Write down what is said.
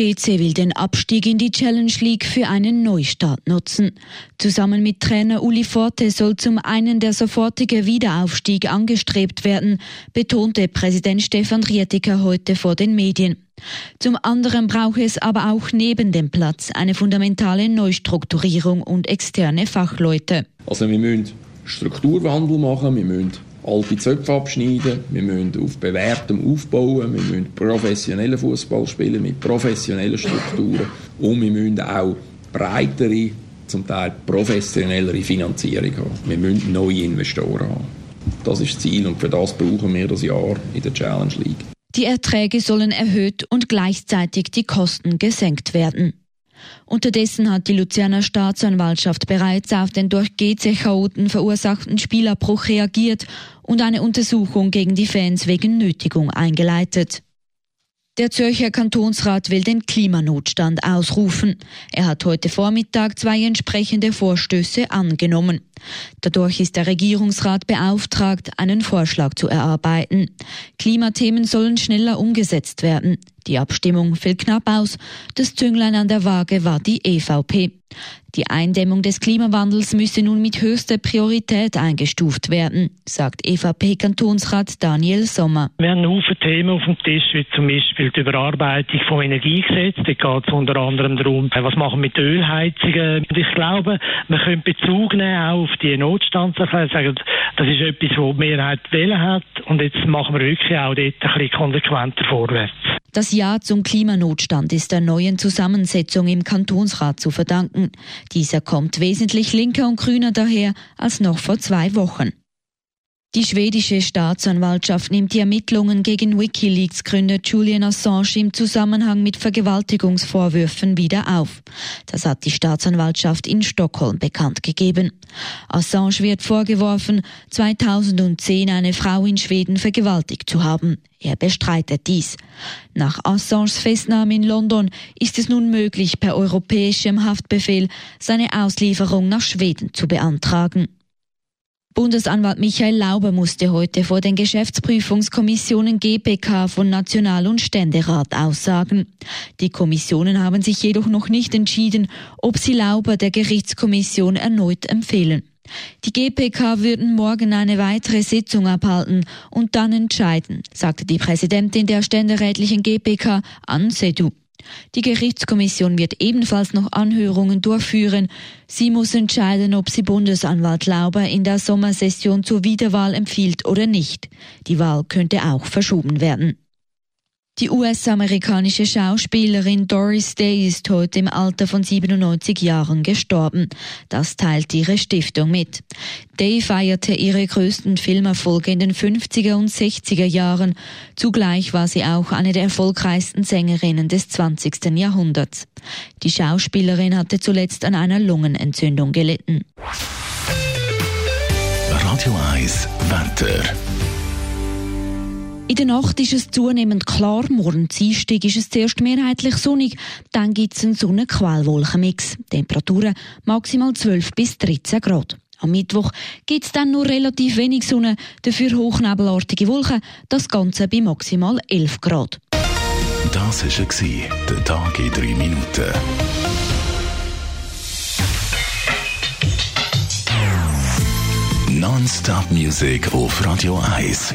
GC will den Abstieg in die Challenge League für einen Neustart nutzen. Zusammen mit Trainer Uli Forte soll zum einen der sofortige Wiederaufstieg angestrebt werden, betonte Präsident Stefan Rietiker heute vor den Medien. Zum anderen brauche es aber auch neben dem Platz eine fundamentale Neustrukturierung und externe Fachleute. Also wir müssen Strukturwandel machen, wir müssen alte Zöpfe abschneiden, wir müssen auf bewährtem aufbauen, wir müssen professionellen Fußball spielen mit professionellen Strukturen und wir müssen auch breitere, zum Teil professionellere Finanzierung haben. Wir müssen neue Investoren haben. Das ist das Ziel und für das brauchen wir das Jahr in der Challenge League. Die Erträge sollen erhöht und gleichzeitig die Kosten gesenkt werden. Unterdessen hat die Luzerner Staatsanwaltschaft bereits auf den durch GC-Chaoten verursachten Spielabbruch reagiert und eine Untersuchung gegen die Fans wegen Nötigung eingeleitet. Der Zürcher Kantonsrat will den Klimanotstand ausrufen. Er hat heute Vormittag zwei entsprechende Vorstöße angenommen. Dadurch ist der Regierungsrat beauftragt, einen Vorschlag zu erarbeiten. Klimathemen sollen schneller umgesetzt werden. Die Abstimmung fiel knapp aus. Das Zünglein an der Waage war die EVP. Die Eindämmung des Klimawandels müsse nun mit höchster Priorität eingestuft werden, sagt EVP-Kantonsrat Daniel Sommer. Wir haben Haufen Themen auf dem Tisch, wie zum Beispiel die Überarbeitung vom Energiegesetz. Da geht es unter anderem darum, was machen wir mit Ölheizungen. Ich glaube, man könnte Bezug nehmen auch auf die Notstandserklärung. Das ist etwas, was die Mehrheit wählen hat. Und jetzt machen wir wirklich auch dort ein bisschen konsequenter vorwärts. Das Ja zum Klimanotstand ist der neuen Zusammensetzung im Kantonsrat zu verdanken. Dieser kommt wesentlich linker und grüner daher als noch vor zwei Wochen. Die schwedische Staatsanwaltschaft nimmt die Ermittlungen gegen Wikileaks-Gründer Julian Assange im Zusammenhang mit Vergewaltigungsvorwürfen wieder auf. Das hat die Staatsanwaltschaft in Stockholm bekannt gegeben. Assange wird vorgeworfen, 2010 eine Frau in Schweden vergewaltigt zu haben. Er bestreitet dies. Nach Assanges Festnahme in London ist es nun möglich, per europäischem Haftbefehl seine Auslieferung nach Schweden zu beantragen. Bundesanwalt Michael Lauber musste heute vor den Geschäftsprüfungskommissionen GPK von National- und Ständerat aussagen. Die Kommissionen haben sich jedoch noch nicht entschieden, ob sie Lauber der Gerichtskommission erneut empfehlen. Die GPK würden morgen eine weitere Sitzung abhalten und dann entscheiden, sagte die Präsidentin der ständerätlichen GPK, Ann Sedu. Die Gerichtskommission wird ebenfalls noch Anhörungen durchführen. Sie muss entscheiden, ob sie Bundesanwalt Lauber in der Sommersession zur Wiederwahl empfiehlt oder nicht. Die Wahl könnte auch verschoben werden. Die US-amerikanische Schauspielerin Doris Day ist heute im Alter von 97 Jahren gestorben. Das teilt ihre Stiftung mit. Day feierte ihre größten Filmerfolge in den 50er und 60er Jahren. Zugleich war sie auch eine der erfolgreichsten Sängerinnen des 20. Jahrhunderts. Die Schauspielerin hatte zuletzt an einer Lungenentzündung gelitten. Radio 1, Wetter. In der Nacht ist es zunehmend klar, morgen Dienstag ist es zuerst mehrheitlich sonnig, dann gibt es einen Sonnenquellwolkenmix. Temperaturen maximal 12 bis 13 Grad. Am Mittwoch gibt es dann nur relativ wenig Sonne, dafür hochnebelartige Wolken, das Ganze bei maximal 11 Grad. Das war der Tag in drei Minuten. Non-Stop-Musik auf Radio 1.